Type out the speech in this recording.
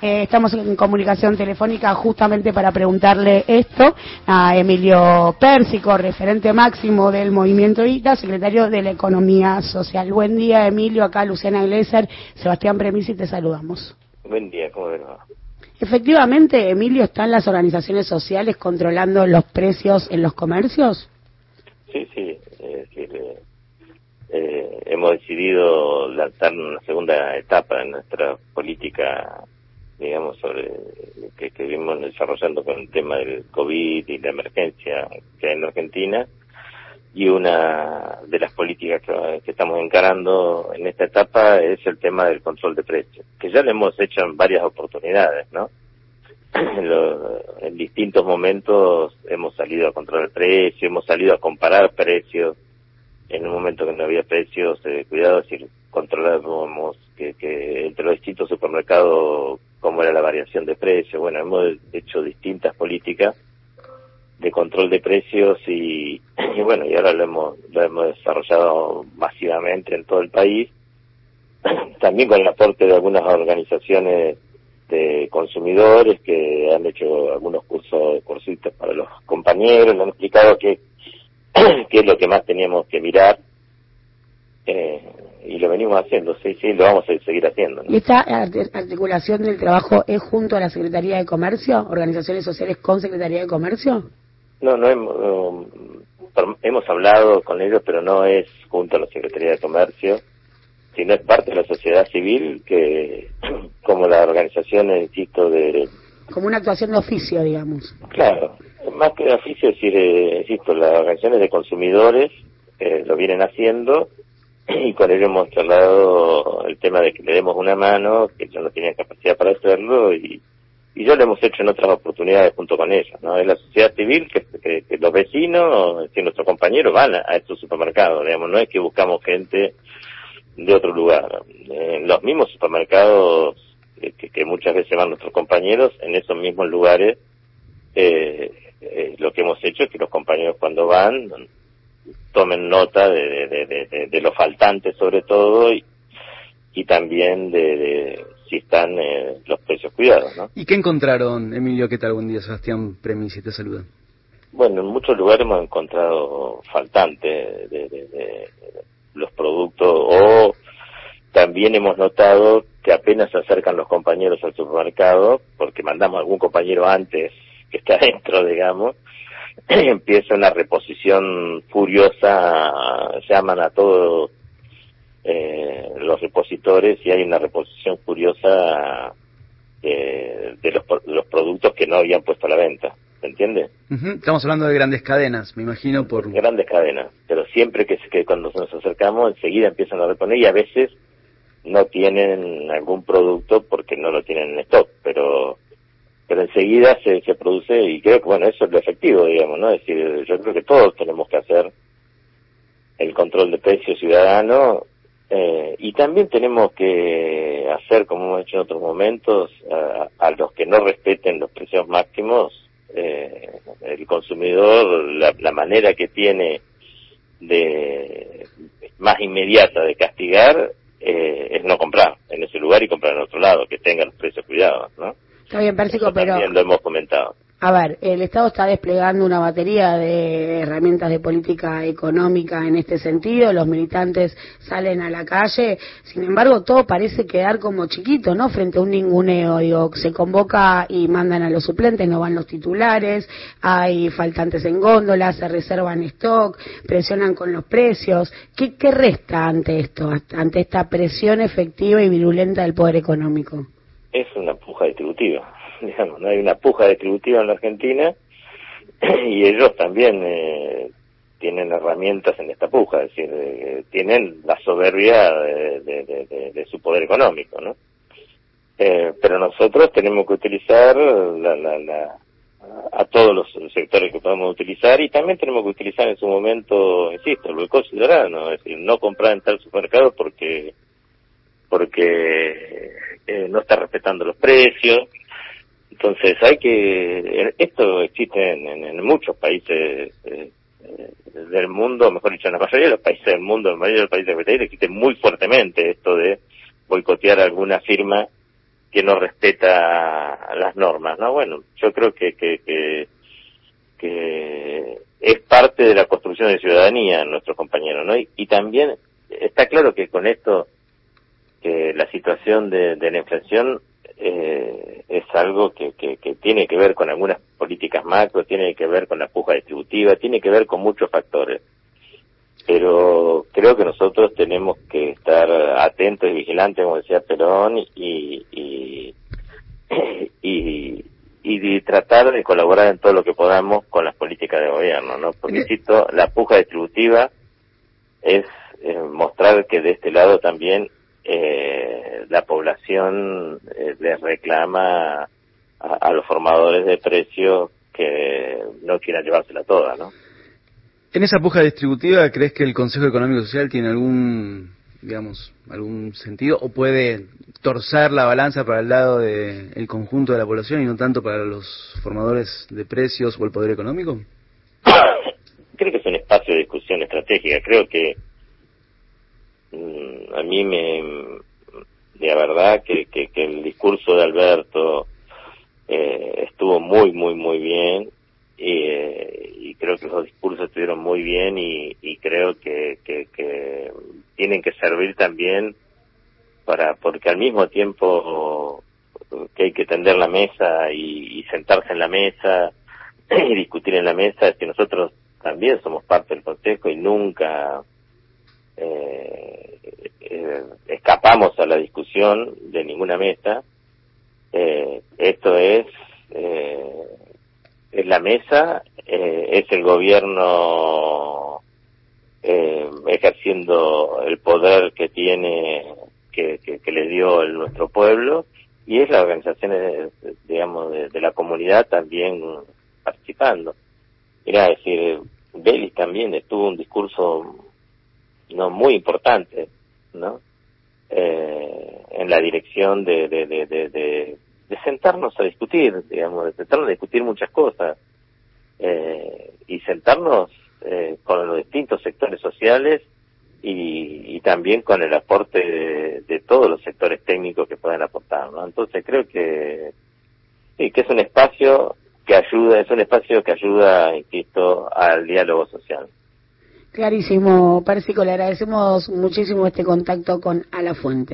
Eh, estamos en comunicación telefónica justamente para preguntarle esto a Emilio Pérsico, referente máximo del movimiento ITA, secretario de la Economía Social. Buen día, Emilio. Acá Luciana Gleiser, Sebastián Premisi, te saludamos. Buen día, ¿cómo va? Efectivamente, Emilio, ¿están las organizaciones sociales controlando los precios en los comercios? Sí, sí. Es decir, eh, eh, hemos decidido lanzar una segunda etapa en nuestra política, digamos, sobre que, vimos desarrollando con el tema del COVID y la emergencia que hay en Argentina. Y una de las políticas que, estamos encarando en esta etapa es el tema del control de precios, que ya lo hemos hecho en varias oportunidades, ¿no? en distintos momentos hemos salido a controlar el precio, hemos salido a comparar precios, en un momento que no había precios, de cuidado, es decir, controlábamos que, que entre los distintos supermercados cómo era la variación de precios. Bueno, hemos hecho distintas políticas de control de precios y, y bueno, y ahora lo hemos, lo hemos desarrollado masivamente en todo el país, también con el aporte de algunas organizaciones de consumidores que han hecho algunos cursos, cursitos para los compañeros, han explicado qué, qué es lo que más teníamos que mirar. Eh, y lo venimos haciendo, sí, sí, lo vamos a seguir haciendo. ¿Y esta articulación del trabajo es junto a la Secretaría de Comercio, organizaciones sociales con Secretaría de Comercio? No, no hemos, hemos hablado con ellos, pero no es junto a la Secretaría de Comercio, sino es parte de la sociedad civil que, como la organización, insisto, de... Como una actuación de oficio, digamos. Claro, más que de oficio, es eh, insisto, las organizaciones de consumidores eh, lo vienen haciendo y con ello hemos charlado el tema de que le demos una mano, que ellos no tienen capacidad para hacerlo y, y yo lo hemos hecho en otras oportunidades junto con ellos, ¿no? Es la sociedad civil que, los vecinos, que nuestros compañeros van a, estos supermercados, digamos, no es que buscamos gente de otro lugar. En los mismos supermercados que, que muchas veces van nuestros compañeros, en esos mismos lugares, eh, eh, lo que hemos hecho es que los compañeros cuando van tomen nota de, de, de, los faltantes sobre todo y, y también de, si están eh, los precios cuidados. ¿no? ¿Y qué encontraron, Emilio? ¿Qué tal? Buen día, Sebastián Premisi, te saluda. Bueno, en muchos lugares hemos encontrado faltantes de, los productos o también hemos notado que apenas se acercan los compañeros al supermercado, porque mandamos a algún compañero antes que está dentro, digamos, empieza una reposición furiosa, llaman a todos eh, los repositores y hay una reposición furiosa eh, de los, los productos que no habían puesto a la venta. ¿Se entiende? Estamos hablando de grandes cadenas, me imagino por... Grandes cadenas, pero siempre que, que cuando nos acercamos enseguida empiezan a reponer y a veces no tienen algún producto porque no lo tienen en stock, pero pero enseguida se, se produce y creo que bueno eso es lo efectivo digamos no decir yo creo que todos tenemos que hacer el control de precios ciudadano eh, y también tenemos que hacer como hemos hecho en otros momentos a, los que no respeten los precios máximos eh, el consumidor la, la manera que tiene de más inmediata de castigar eh, es no comprar en ese lugar y comprar en otro lado que tenga los precios cuidados no Está bien, Pérsico, pero... También lo hemos comentado. A ver, el Estado está desplegando una batería de herramientas de política económica en este sentido, los militantes salen a la calle, sin embargo todo parece quedar como chiquito, ¿no? Frente a un ninguneo, digo, se convoca y mandan a los suplentes, no van los titulares, hay faltantes en góndolas, se reservan stock, presionan con los precios. ¿Qué, qué resta ante esto, ante esta presión efectiva y virulenta del poder económico? Es una puja distributiva, digamos, no hay una puja distributiva en la Argentina y ellos también eh, tienen herramientas en esta puja, es decir, eh, tienen la soberbia de, su poder económico, ¿no? Eh, pero nosotros tenemos que utilizar la, la, la, a todos los sectores que podemos utilizar y también tenemos que utilizar en su momento, insisto, el boicot es decir, no comprar en tal supermercado porque porque eh, no está respetando los precios. Entonces hay que, esto existe en, muchos países eh, del mundo, mejor dicho, en la mayoría de los países del mundo, en la mayoría de los países del existe muy fuertemente esto de boicotear alguna firma que no respeta las normas, ¿no? Bueno, yo creo que, que, que, que es parte de la construcción de ciudadanía nuestros compañeros, ¿no? Y, también está claro que con esto, la situación de, de la inflación eh, es algo que, que, que, tiene que ver con algunas políticas macro, tiene que ver con la puja distributiva, tiene que ver con muchos factores. Pero creo que nosotros tenemos que estar atentos y vigilantes, como decía Perón, y, y, y, y tratar de colaborar en todo lo que podamos con las políticas de gobierno, ¿no? Porque, insisto, la puja distributiva es eh, mostrar que de este lado también eh, la población eh, les reclama a, los formadores de precios que no quieran llevársela toda, ¿no? En esa puja distributiva, ¿crees que el Consejo Económico Social tiene algún, digamos, algún sentido o puede torcer la balanza para el lado del conjunto de la población y no tanto para los formadores de precios o el poder económico? Creo que es un espacio de discusión estratégica. Creo que a mí me, de verdad que, que, el discurso de Alberto eh, estuvo muy, muy, muy bien eh, y creo que los discursos estuvieron muy bien y, creo que, que, tienen que servir también para porque al mismo tiempo que hay que tender la mesa y, sentarse en la mesa y discutir en la mesa es que nosotros también somos parte del consejo y nunca eh, eh, escapamos a la discusión de ninguna mesa. Eh, esto es eh, es la mesa eh, es el gobierno eh, ejerciendo el poder que tiene que, que, le dio el, nuestro pueblo y es la organización digamos de, la comunidad también participando. Era decir Belis también estuvo un discurso no muy importante no eh, en la dirección de, de, de, de, sentarnos a discutir, digamos, de sentarnos a discutir muchas cosas eh, y sentarnos eh, con los distintos sectores sociales y, y también con el aporte de, todos los sectores técnicos que puedan aportar, ¿no? Entonces creo que sí, que es un espacio que ayuda, es un espacio que ayuda, insisto, al diálogo social. Clarísimo, Pérsico, le agradecemos muchísimo este contacto con A la Fuente.